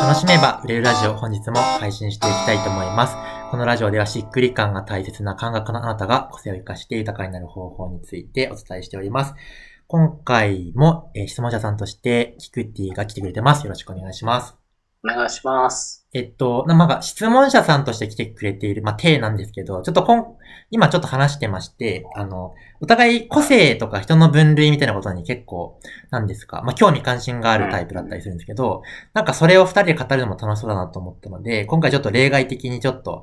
楽しめば売れるラジオ本日も配信していきたいと思います。このラジオではしっくり感が大切な感覚のあなたが個性を活かして豊かになる方法についてお伝えしております。今回も、えー質問者さんとしてキクティが来てくれてます。よろしくお願いします。お願いします。えっと、なまあ、質問者さんとして来てくれている、まあ、体なんですけど、ちょっとこん、今ちょっと話してまして、あの、お互い個性とか人の分類みたいなことに結構、なんですか、まあ、興味関心があるタイプだったりするんですけど、なんかそれを二人で語るのも楽しそうだなと思ったので、今回ちょっと例外的にちょっと、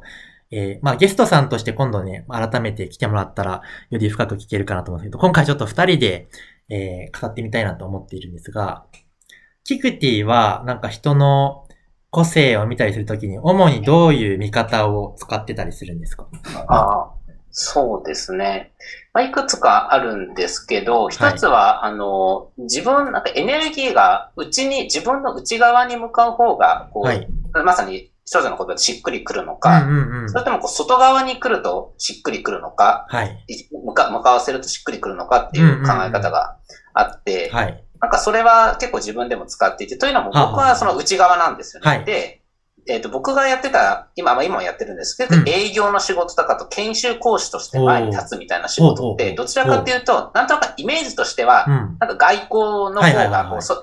えーまあ、ゲストさんとして今度ね、改めて来てもらったら、より深く聞けるかなと思うんですけど、今回ちょっと二人で、えー語ってみたいなと思っているんですが、キクティは、なんか人の個性を見たりするときに、主にどういう見方を使ってたりするんですか？ああ、そうですね。まあ、いくつかあるんですけど、一つは、あの、自分、なんかエネルギーが内に、自分の内側に向かう方が、こう、はい。まさに少女の言葉でしっくりくるのうか、んうんうんそ。れともこう外側に来るとしっくりくるのか、はい。い向か向かわせるとしっくりくるのかっていう考え方があって、はい。なんかそれは結構自分でも使っていて、というのもはあ僕はその内側なんですよね。はいで、えっ、と、僕がやってた、今、まあ今もやってるんですけど、うん営業の仕事とかと研修講師として前に立つみたいな仕事って、どちらかというと、なんとなくイメージとしてはう、ん。なんか外交のはいはいはいはい方がこう、そ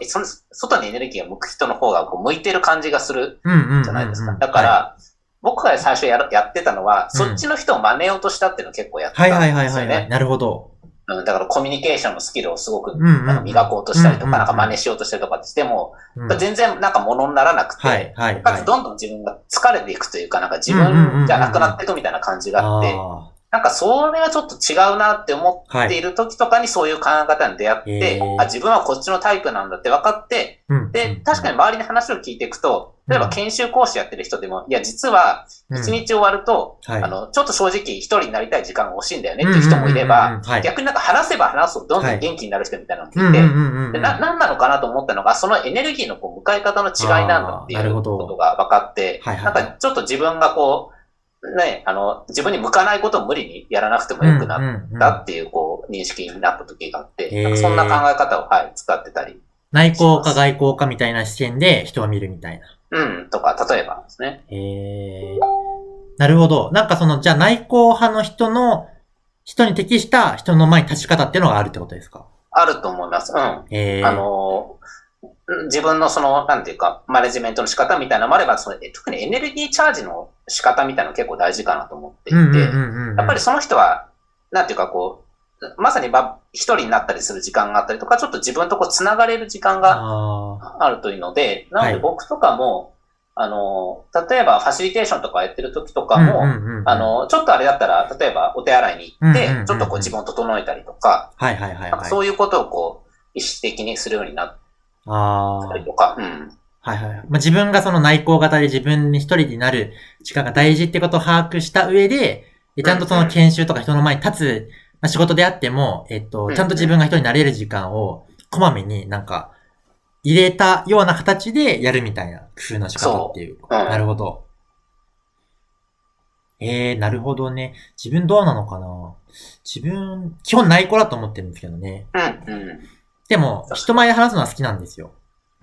外にエネルギーが向く人の方がこう向いてる感じがする。じゃないですか。だから、僕が最初やるやってたのは、そっちの人を真似ようとしたっていうのを結構やってたはい、はいんはいですよね。はいはい。なるほど。うんだからコミュニケーションのスキルをすごくうん磨こうとしたりとか、なんか真似しようとしたりとかってしても、うん。全然なんか物にならなくて、はいはいはい。かつ。どんどん自分が疲れていくというか、なんか自分じゃなくなっていくみたいな感じがあって、あなんかそれはちょっと違うなって思っている時とかにそういう考え方に出会って、へー。あ、自分はこっちのタイプなんだって分かって、ーうん。で、確かに周りに話を聞いていくと、例えば研修講師やってる人でも、いや、実はうん。一日終わると、はい。あの、ちょっと正直一人になりたい時間が欲しいんだよねっていう人もいれうんうんうんばうんはい、逆になんか話せば話すとどんどん元気になる人みたいなのもいて、うんうんうんうん。でな、なんなのかなと思ったのが、そのエネルギーのこう向かい方の違いなんだっていうことが分かって、はいはい。なんかちょっと自分がこう、ね、あの、自分に向かないことを無理にやらなくてもよくなったっていう、こう、認識になった時があって、んかそんな考え方を、はい、使ってたり、内向か外向かみたいな視点で人を見るみたいな。うん、とか、例えばですね。へーなるほど。なんかその、じゃあ内向派の人の、人に適した人の前に立ち方っていうのがあるってことですか？あると思います。うん。へーあの、自分のその、なんていうか、マネジメントの仕方みたいなのもあれば、その特にエネルギーチャージの仕方みたいなの結構大事かなと思っていて。やっぱりその人は、なんていうかこう、まさにば一人になったりする時間があったりとか、ちょっと自分とこう繋がれる時間がああるというので、なのはいで僕とかも、あの、例えばファシリテーションとかやってる時とーかも、あ、の、ちょっとあれだったら、例えばお手洗いに行ってちょっとこう自分を整えたりとか、はいはいはいはい。なんかそういうことをこう、意識的にするようになっああ。とか、うん。はいはいはい。まあ、自分がその内向型で自分に一人になる時間が大事ってことを把握した上で、でちゃんとその研修とか人の前に立つ、まあ、仕事であっても、えっと、ちゃんと自分が一人になれる時間を、こまめになんか、入れたような形でやるみたいな工夫の仕方っていう。そううんなるほど。えー、なるほどね。自分どうなのかな自分、基本内向だと思ってるんですけどね。うん、うん。でも、人前で話すのは好きなんですよ。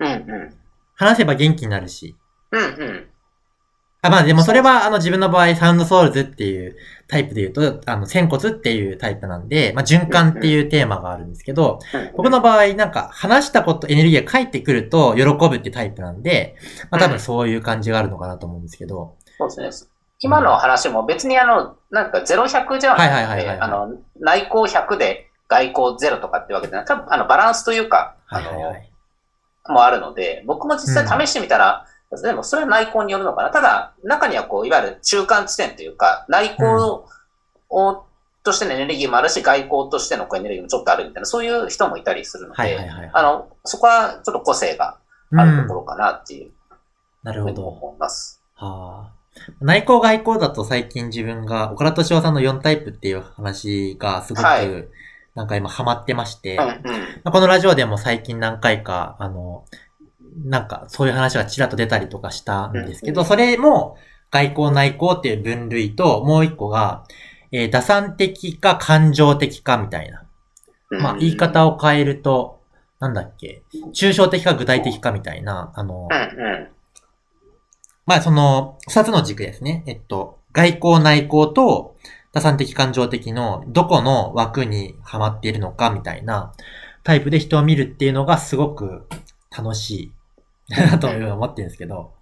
うん、うん。話せば元気になるし。うん、うん。あ、まあでもそれはあの自分の場合、サウンドソウルズっていうタイプで言うと、あの、仙骨っていうタイプなんで、まあ循環っていうテーマがあるんですけど、僕の場合なんか話したこと、エネルギーが返ってくると喜ぶってタイプなんで、まあ多分そういう感じがあるのかなと思うんですけど、そうですね。今の話も別にあの、なんか0、100じゃなはいはいはいはいはいくて、あの、内向100で外向0とかってわけじゃない。多分あの、バランスというか、あはいはいはい。の、もあるので、僕も実際試してみたら、でもそれは内向によるのかな。ただ、中にはこう、いわゆる中間地点というか、内向を、としてのエネルギーもあるし、外向としてのエネルギーもちょっとあるみたいな、そういう人もいたりするので、はいはいはい。あの、そこはちょっと個性があるところかなっていうなるほど。思います。はあ。内向外向だと最近自分が、岡田敏夫さんの4タイプっていう話がすごく、はいなんか今ハマってまして、このラジオでも最近何回か、あの、なんかそういう話がちらっと出たりとかしたんですけど、うんそれも外交内向っていう分類と、もう一個が、えー打算的か感情的かみたいな。まあ言い方を変えると、なんだっけ、抽象的か具体的かみたいな、あの。まあその、二つの軸ですね。えっと、外交内交と、打算的感情的のどこの枠にはまっているのかみたいなタイプで人を見るっていうのがすごく楽しいなと思ってるんですけど、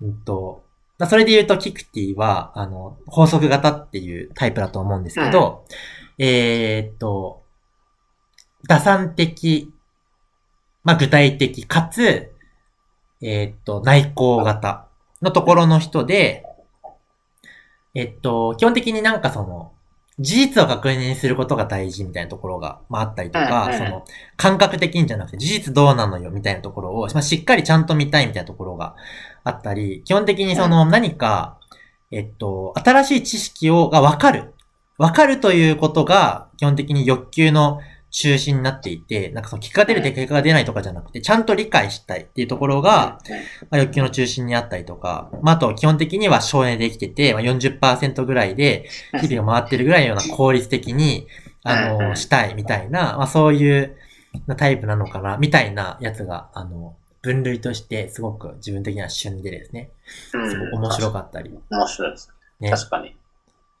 うんと、それで言うとキクティは、あの、法則型っていうタイプだと思うんですけど、うん、えー、っと、打算的、まあ、具体的かつ、えー、っと、内向型のところの人で、えっと、基本的になんかその、事実を確認することが大事みたいなところが、まあ、あったりとか、その、感覚的にじゃなくて、事実どうなのよみたいなところを、まあ、しっかりちゃんと見たいみたいなところがあったり、基本的にその、何か、えっと、新しい知識を、がわかる。わかるということが、基本的に欲求の中心になっていて、なんかその結果が出るって結果が出ないとかじゃなくて、ちゃんと理解したいっていうところが、まあ、欲求の中心にあったりとか、まあ、あと基本的には省エネできてて、まあ、40%ぐらいで日々が回ってるぐらいのような効率的に、あの、したいみたいな、まあ、そういうタイプなのかな、みたいなやつが、あの、分類としてすごく自分的には旬でですね、すごく面白かったり。面白いですね。確かに。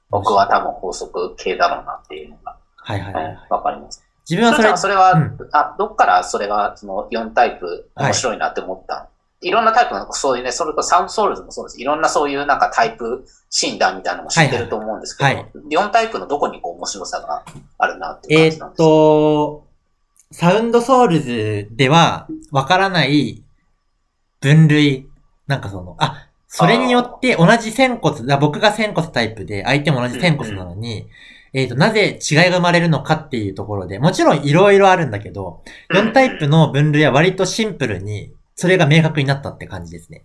僕は多分法則系だろうなっていうのが。はいはいはい。わ、かります。自分はそれ。それは、うん、あ、どっからそれが、その4タイプ面白いなって思った、はい、いろんなタイプの、そういうね、それとサウンドソウルズもそうです。いろんなそういうなんかタイプ診断みたいなのも知ってると思うんですけど、はい。はい、4タイプのどこにこう面白さがあるなって感じなんですか、えー、っと、サウンドソウルズではわからない分類、なんかその、あ、それによって同じ仙骨、僕が仙骨タイプで相手も同じ仙骨なのに、うんうんえっ、ー、と、なぜ違いが生まれるのかっていうところで、もちろんいろいろあるんだけど、4タイプの分類は割とシンプルに、それが明確になったって感じですね。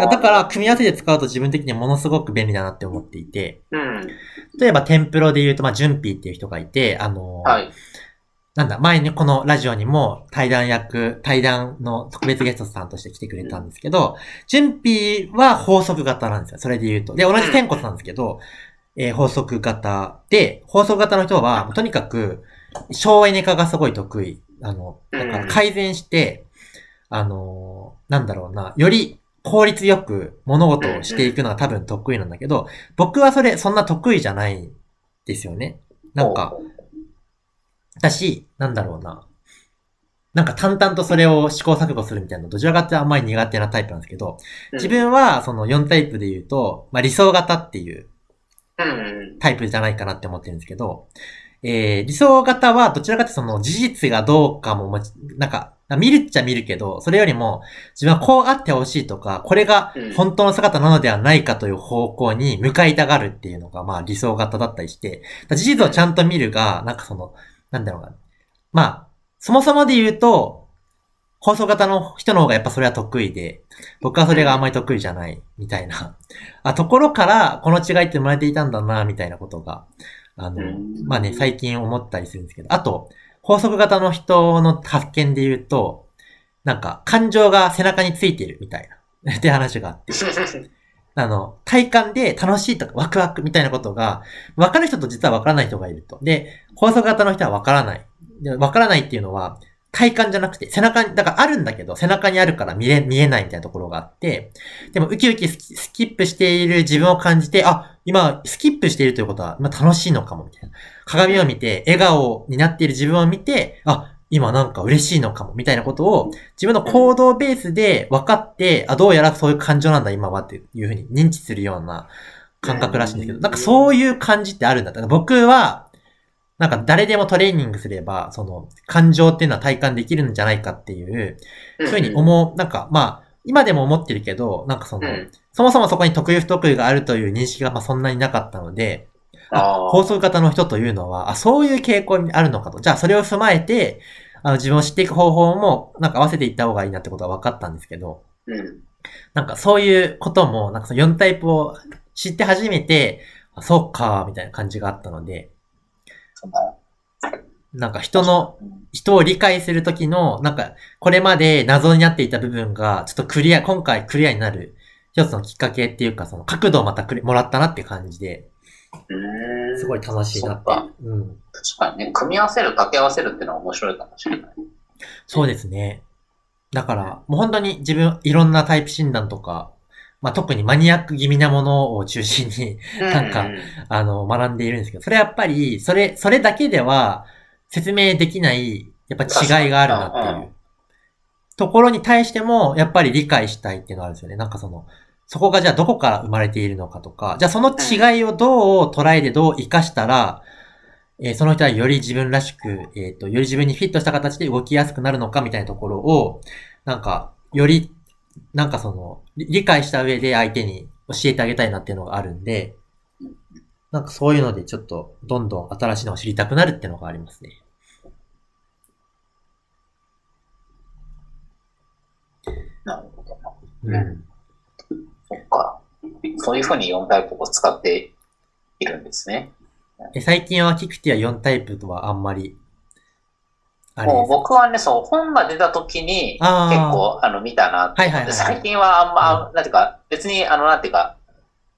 だから、組み合わせで使うと自分的にはものすごく便利だなって思っていて、うん、例えば、テンプロで言うと、まあ、ジュンピーっていう人がいて、あのーはい、なんだ、前にこのラジオにも対談役、対談の特別ゲストさんとして来てくれたんですけど、ジュンピーは法則型なんですよ。それで言うと。で、同じ天骨なんですけど、えー、法則型で、法則型の人は、とにかく、省エネ化がすごい得意。あの、だから改善して、あのー、なんだろうな、より効率よく物事をしていくのが多分得意なんだけど、僕はそれ、そんな得意じゃないんですよね。なんか、だし、なんだろうな。なんか淡々とそれを試行錯誤するみたいな、どちらかってあんまり苦手なタイプなんですけど、自分はその4タイプで言うと、まあ理想型っていうタイプじゃないかなって思ってるんですけど、えー、理想型はどちらかってその事実がどうかも、なんか、見るっちゃ見るけど、それよりも自分はこうあってほしいとか、これが本当の姿なのではないかという方向に向かいたがるっていうのがまあ理想型だったりして、事実をちゃんと見るが、なんかその、なんだろうな。まあ、そもそもで言うと、放送型の人の方がやっぱそれは得意で、僕はそれがあんまり得意じゃない、みたいな。あ、ところから、この違いって生まれていたんだな、みたいなことが、あの、まあね、最近思ったりするんですけど、あと、法則型の人の発見で言うと、なんか、感情が背中についてるみたいな、って話があって。あの、体感で楽しいとかワクワクみたいなことが、わかる人と実はわからない人がいると。で、法則型の人はわからない。わからないっていうのは、体感じゃなくて、背中に、だからあるんだけど、背中にあるから見え、見えないみたいなところがあって、でもウキウキスキップしている自分を感じて、あ、今、スキップしているということは、今楽しいのかも、みたいな。鏡を見て、笑顔になっている自分を見て、あ、今なんか嬉しいのかも、みたいなことを、自分の行動ベースで分かって、あ、どうやらそういう感情なんだ、今は、っていうふうに認知するような感覚らしいんですけど、なんかそういう感じってあるんだった。僕は、なんか誰でもトレーニングすれば、その感情っていうのは体感できるんじゃないかっていう、そういうふうに思う、なんかまあ、今でも思ってるけど、なんかその、そもそもそこに得意不得意があるという認識がまあそんなになかったので、放送型の人というのは、あ、そういう傾向にあるのかと。じゃあそれを踏まえて、あの自分を知っていく方法も、なんか合わせていった方がいいなってことは分かったんですけど、うん、なんかそういうことも、なんかその4タイプを知って初めて、あそうか、みたいな感じがあったので、なんか人の、人を理解するときの、なんか、これまで謎になっていた部分が、ちょっとクリア、今回クリアになる、一つのきっかけっていうか、その角度をまたくれもらったなって感じで、すごい楽しいなって。うん。確かにね、組み合わせる、掛け合わせるっていうのは面白いかもしれない。そうですね。だから、もう本当に自分、いろんなタイプ診断とか、まあ、特にマニアック気味なものを中心に、なんかううあの、学んでいるんですけど、それやっぱり、それ、それだけでは説明できない、やっぱ違いがあるなっていう。ところに対しても、やっぱり理解したいっていうのがあるんですよね。なんかその、そこがじゃあどこから生まれているのかとか、じゃあその違いをどう捉えてどう活かしたら、えーその人はより自分らしく、えっ、と、より自分にフィットした形で動きやすくなるのかみたいなところを、なんか、より、なんかその、り理解した上で相手に教えてあげたいなっていうのがあるんで、なんかそういうのでちょっと、どんどん新しいのを知りたくなるっていうのがありますね。なるほどな。うん。そっか。そういうふうに4タイプを使っているんですね。え最近はキクティは4タイプとはあんまり、もう僕はね、そう、本が出た時に結構あの見たなはいはいはい最近はあんま、なんていうか、別にあの、なんていうか、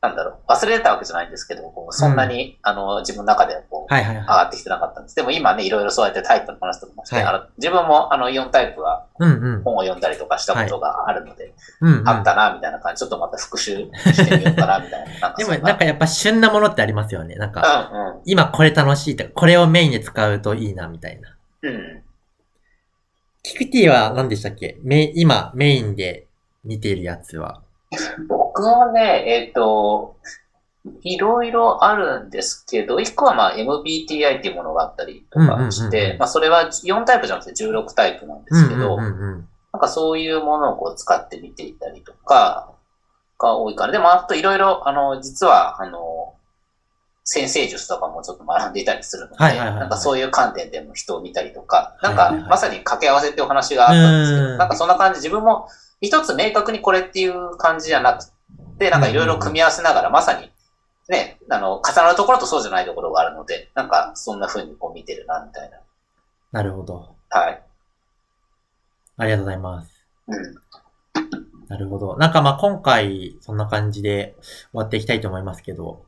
なんだろう、忘れてたわけじゃないんですけど、こうそんなに、あの、自分の中ではこう、はいはいはい。上がってきてなかったんです。でも今ね、いろいろそうやってタイプの話とかもして、はいあの自分もあの4タイプはうんうん。本を読んだりとかしたことがあるので、うん、うん。あったな、みたいな感じ、ちょっとまた復習してみようかな、みたいな。なでもなんかやっぱ旬なものってありますよね。なんか、うん今これ楽しいとか、これをメインで使うといいな、みたいな。うん。うん。キクティは何でしたっけ？メ今メインで見ているやつは。僕はね、えっ、と、いろいろあるんですけど、一個はまあ MBTI っていうものがあったりとかしてん、まあそれは4タイプじゃなくて16タイプなんですけど、なんかそういうものをこう使ってみていたりとか、が多いから。でもあといろいろ、あの、実は、あの、先生術とかもちょっと学んでいたりするので、なんかそういう観点でも人を見たりとか、なんかまさに掛け合わせってお話があったんですけうんど、なんかそんな感じ、自分も一つ明確にこれっていう感じじゃなくて、なんかいろいろ組み合わせながら、まさに、ね、あの、重なるところとそうじゃないところがあるので、なんかそんな風にこう見てるな、みたいな。なるほど。はい。ありがとうございます。うん。なるほど。なんかまあ今回そんな感じで終わっていきたいと思いますけど、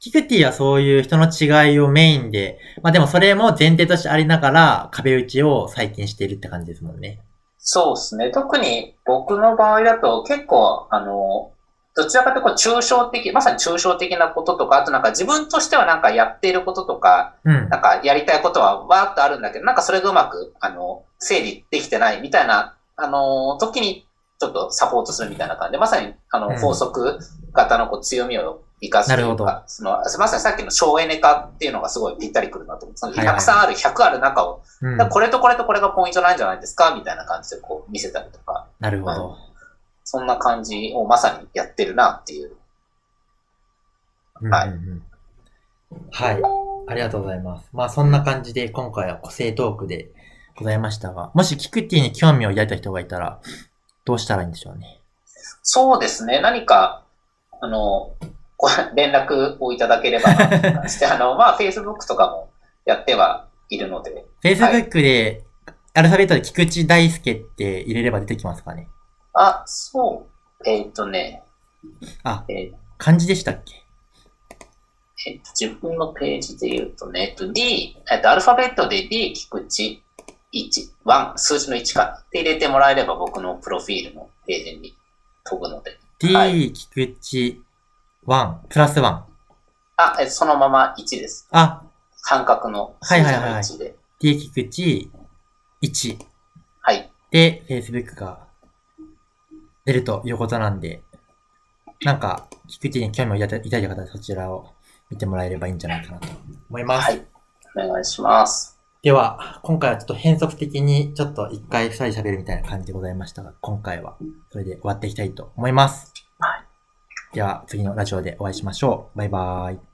キクティはそういう人の違いをメインで、まあでもそれも前提としてありながら壁打ちを最近しているって感じですもんね。そうですね。特に僕の場合だと結構、あの、どちらかというとこう抽象的、まさに抽象的なこととか、あとなんか自分としてはなんかやっていることとか、うん。なんかやりたいことはわーっとあるんだけど、なんかそれがうまく、あの、整理できてないみたいな、あの、時にちょっとサポートするみたいな感じで、まさに、あの、うん法則型のこう強みを生かすというなるほか、その、まさにさっきの省エネ化っていうのがすごいぴったりくるなと思って、たくさんある、100ある中を、これとこれとこれがポイントなんじゃないですかみたいな感じでこう見せたりとか、なるほど。そんな感じをまさにやってるなっていう。はいうんうんうんはい。ありがとうございます。まあそんな感じで今回は個性トークでございましたが、もしキクティに興味を抱いた人がいたら、どうしたらいいんでしょうね。そうですね。何か、あの、ご連絡をいただければ なあの、まあ、Facebook とかもやってはいるので、Facebook で、アルファベットで菊池大輔って入れれば出てきますかね？あ、そう、えっ、とね、あ、えー漢字でしたっけ？えっと、自分のページで言うとね、えっと、D、えっと、アルファベットで D、菊池、1、1、数字の1か。なって入れてもらえれば僕のプロフィールのページに飛ぶので。?D、はい。菊池1、プラス1。あ、えそのまま1です。あ、半角の数字のはいはいはい1で。菊池1はい。で Facebook が出るということなんで、なんか、菊池に興味を抱いた方はそちらを見てもらえればいいんじゃないかなと思います。はい。お願いします。では、今回はちょっと変則的にちょっと一回二人喋るみたいな感じでございましたが、今回はそれで終わっていきたいと思います。では、次のラジオでお会いしましょう。バイバーイ。